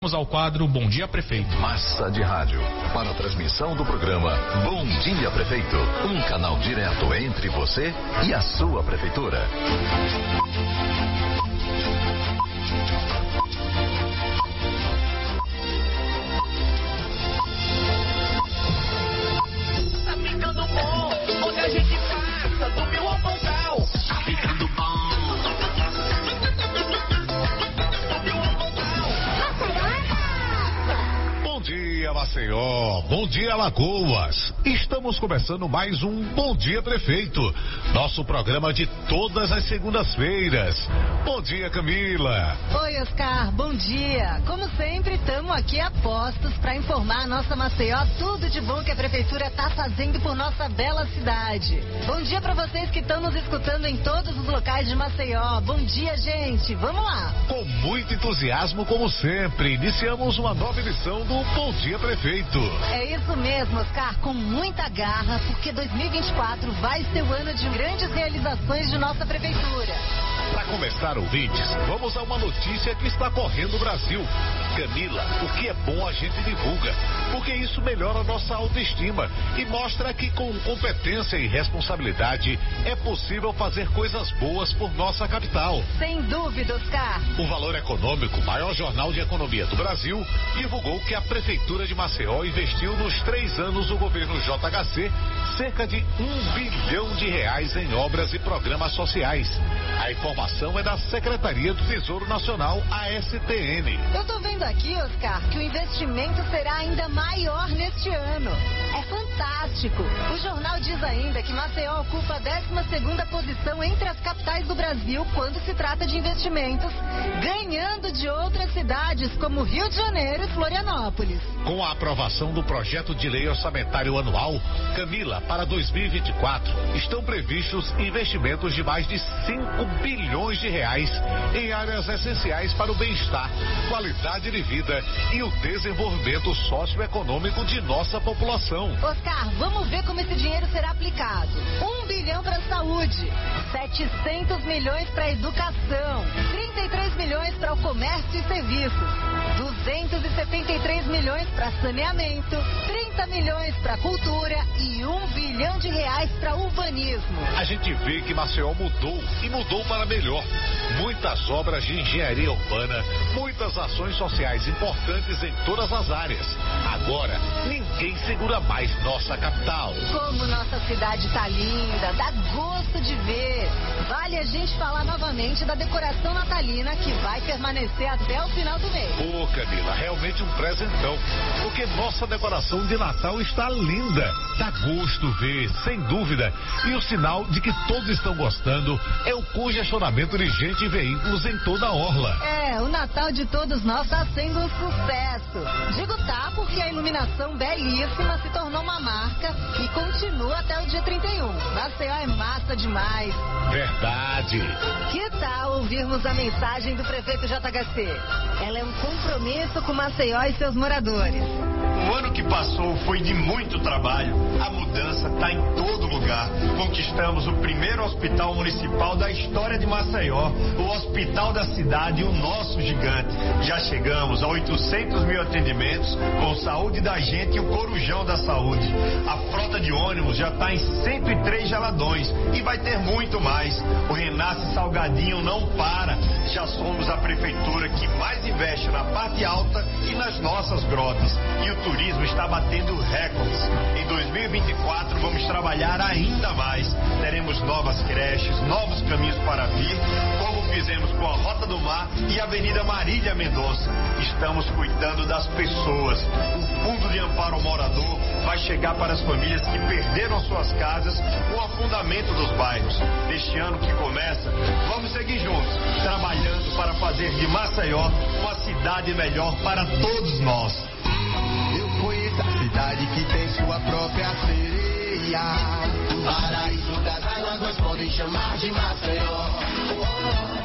Vamos ao quadro Bom Dia Prefeito. Massa de rádio. Para a transmissão do programa Bom Dia Prefeito. Um canal direto entre você e a sua prefeitura. Dia, Lagoas. Estamos começando mais um Bom Dia Prefeito, nosso programa de todas as segundas-feiras. Bom dia, Camila. Oi, Oscar, bom dia. Como sempre, estamos aqui a postos para informar a nossa Maceió tudo de bom que a Prefeitura está fazendo por nossa bela cidade. Bom dia para vocês que estão nos escutando em todos os locais de Maceió. Bom dia, gente. Vamos lá. Com muito entusiasmo, como sempre, iniciamos uma nova edição do Bom Dia Prefeito. É isso mesmo, Oscar, com muita garra, porque 2024 vai ser o ano de grandes realizações de nossa Prefeitura. Para começar, ouvintes, vamos a uma notícia que está correndo o Brasil. Camila, o que é bom a gente divulga, porque isso melhora a nossa autoestima e mostra que com competência e responsabilidade é possível fazer coisas boas por nossa capital. Sem dúvida, Oscar. O Valor Econômico, maior jornal de economia do Brasil, divulgou que a Prefeitura de Maceió investiu nos três anos do governo JHC cerca de um bilhão de reais em obras e programas sociais. A informação é da Secretaria do Tesouro Nacional, ASTN. Eu tô vendo aqui, Oscar, que o investimento será ainda maior neste ano. Fantástico. O jornal diz ainda que Maceió ocupa a 12ª posição entre as capitais do Brasil quando se trata de investimentos, ganhando de outras cidades como Rio de Janeiro e Florianópolis. Com a aprovação do projeto de lei orçamentário anual, Camila, para 2024, estão previstos investimentos de mais de 5 bilhões de reais em áreas essenciais para o bem-estar, qualidade de vida e o desenvolvimento socioeconômico de nossa população. Oscar, vamos ver como esse dinheiro será aplicado. Um bilhão para a saúde, 700 milhões para a educação, 33 milhões para o comércio e serviços, 273 milhões para saneamento, 30 milhões para cultura e um bilhão de reais para urbanismo. A gente vê que Maceió mudou e mudou para melhor. Muitas obras de engenharia urbana, muitas ações sociais importantes em todas as áreas. Agora, ninguém segura mais nossa capital. Como nossa cidade tá linda, dá gosto de ver. Vale a gente falar novamente da decoração natalina que vai permanecer até o final do mês. Ô, Camila, realmente um presentão. Porque nossa decoração de Natal está linda. Dá gosto ver, sem dúvida. E o sinal de que todos estão gostando é o congestionamento de gente e veículos em toda a orla. É, o Natal de todos nós está sendo um sucesso. Digo tá porque a iluminação belíssima se tornou uma marca e continua até o dia 31. Maceió é massa demais. Verdade. Que tal ouvirmos a mensagem do prefeito JHC? Ela é um compromisso com Maceió e seus moradores. Ano que passou foi de muito trabalho. A mudança está em todo lugar. Conquistamos o primeiro hospital municipal da história de Maceió, o Hospital da Cidade, o nosso gigante. Já chegamos a 800 mil atendimentos com saúde da gente e o corujão da saúde. A frota de ônibus já está em 103 geladões e vai ter muito mais. O Renasce Salgadinho não para. Já somos a prefeitura que mais investe na parte alta e nas nossas grotas. E o turismo está batendo recordes. Em 2024 vamos trabalhar ainda mais. Teremos novas creches, novos caminhos para vir, como fizemos com a Rota do Mar e a Avenida Marília Mendonça. Estamos cuidando das pessoas. O Fundo de Amparo ao Morador vai chegar para as famílias que perderam suas casas com o afundamento dos bairros. Neste ano que começa, vamos seguir juntos, trabalhando para fazer de Maceió uma cidade melhor para todos nós. Cidade que tem sua própria sereia. O paraíso das águas podem chamar de Maceió. É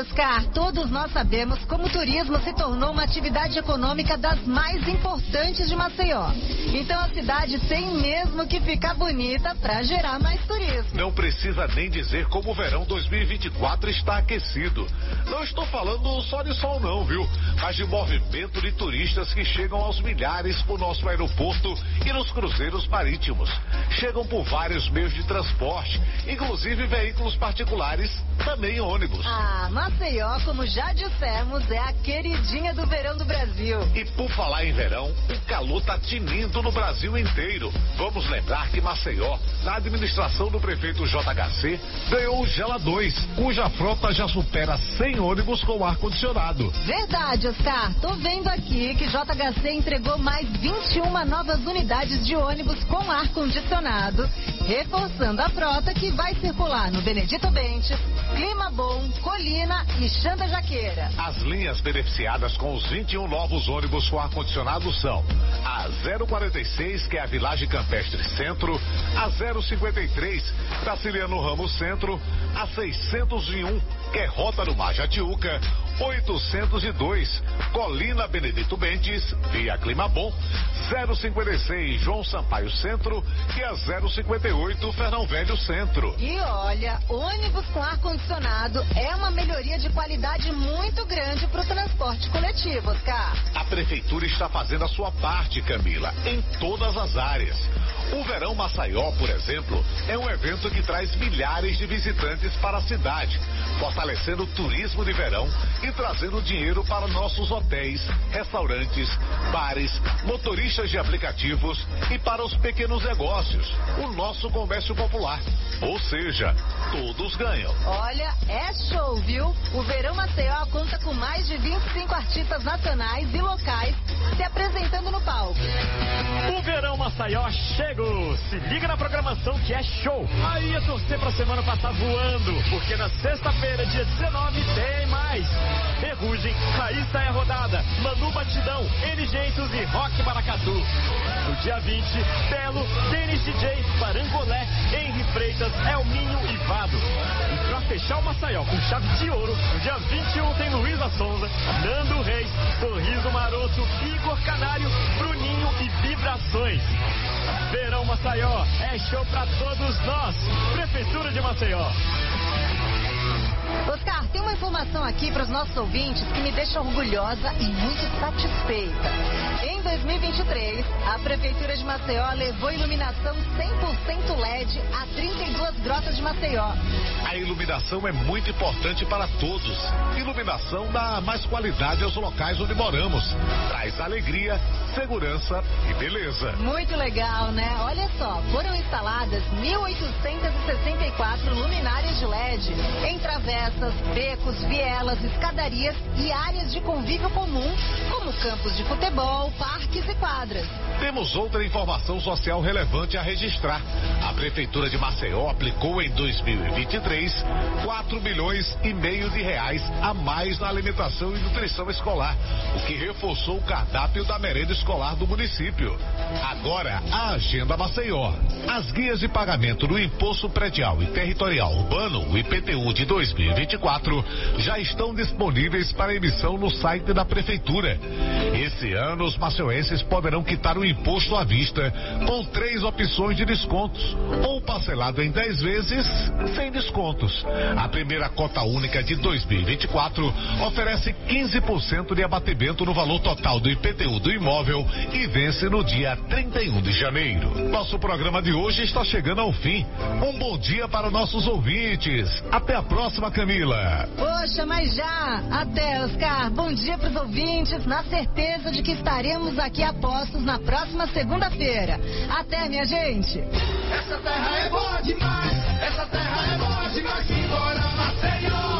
Oscar, todos nós sabemos como o turismo se tornou uma atividade econômica das mais importantes de Maceió. Então a cidade tem mesmo que ficar bonita para gerar mais turismo. Não precisa nem dizer como o verão 2024 está aquecido. Não estou falando só de sol não, viu? Mas de movimento de turistas que chegam aos milhares por nosso aeroporto e nos cruzeiros marítimos. Chegam por vários meios de transporte, inclusive veículos particulares, também ônibus. Ah, Maceió, como já dissemos, é a queridinha do verão do Brasil. E por falar em verão, o calor tá tinindo no Brasil inteiro. Vamos lembrar que Maceió, na administração do prefeito JHC, ganhou o Gela 2, cuja frota já supera 100 ônibus com ar-condicionado. Verdade, Oscar. Tô vendo aqui que JHC entregou mais 21 novas unidades de ônibus com ar-condicionado, reforçando a frota que vai circular no Benedito Bentes, Clima Bom, Colina e Xanda Jaqueira. As linhas beneficiadas com os 21 novos ônibus com ar-condicionado são a 046, que é a Vilagem Campestre Centro, a 053, Taciliano Ramos Centro, a 601, que é Rota do Mar Jatiuca, 802, Colina Benedito Bentes, via Clima Bom, 056, João Sampaio Centro e a 058, Fernão Velho Centro. E olha, ônibus com ar-condicionado é uma melhoria de qualidade muito grande para o transporte coletivo, Oscar. A prefeitura está fazendo a sua parte, Camila, em todas as áreas. O Verão Maceió, por exemplo, é um evento que traz milhares de visitantes para a cidade, fortalecendo o turismo de verão e trazendo dinheiro para nossos hotéis, restaurantes, bares, motoristas de aplicativos e para os pequenos negócios, o nosso comércio popular. Ou seja, todos ganham. Olha, é show, viu? O Verão Maceió conta com mais de 25 artistas nacionais e locais se apresentando no palco. O Verão Maceió Se liga na programação que é show! Aí é torcer pra semana passar voando, porque na sexta-feira, dia 19, tem mais! Ferrugem, Raíssa é rodada, Manu Batidão, Enigêncios e Rock Maracatu. No dia 20, Belo, Denis DJ, Parangolé, Henri Freitas, Elminho e Vado. E pra fechar o Maceió com chave de ouro, no dia 21 tem Luísa Sonza, Nando Reis, Sorriso Maroto, Igor Canário, Bruninho e Vibrações. Verão Maceió é show pra todos nós. Prefeitura de Maceió. Oscar, tem uma informação aqui para os nossos ouvintes que me deixa orgulhosa e muito satisfeita. Em 2023, a Prefeitura de Maceió levou iluminação 100% LED a 32 grotas de Maceió. A iluminação é muito importante para todos. Iluminação dá mais qualidade aos locais onde moramos. Traz alegria, segurança e beleza. Muito legal, né? Olha só, foram instaladas 1.864 luminárias de LED em travessas, becos, vielas, escadarias e áreas de convívio comum, como campos de futebol, parques e quadras. Temos outra informação social relevante a registrar. A Prefeitura de Maceió aplicou em 2023 4 milhões e meio de reais a mais na alimentação e nutrição escolar, o que reforçou o cardápio da merenda escolar do município. Agora, a Agenda Maceió. As guias de pagamento do Imposto Predial e Territorial Urbano, o IPTU de 2024, já estão disponíveis para emissão no site da Prefeitura. Esse ano, os maceuenses poderão quitar o imposto à vista com três opções de descontos, ou parcelado em 10 vezes sem descontos. A primeira cota única de 2024 oferece 15% de abatimento no valor total do IPTU do imóvel e vence no dia 31 de janeiro. Nosso programa de hoje está chegando ao fim. Um bom dia para nossos ouvintes. Até a próxima, Camila. Poxa, mas já! Até, Oscar. Bom dia para os ouvintes, na certeza de que estaremos aqui a postos na próxima segunda-feira. Até, minha gente! Essa terra é boa demais, essa terra é boa demais. Simbora, Maceió,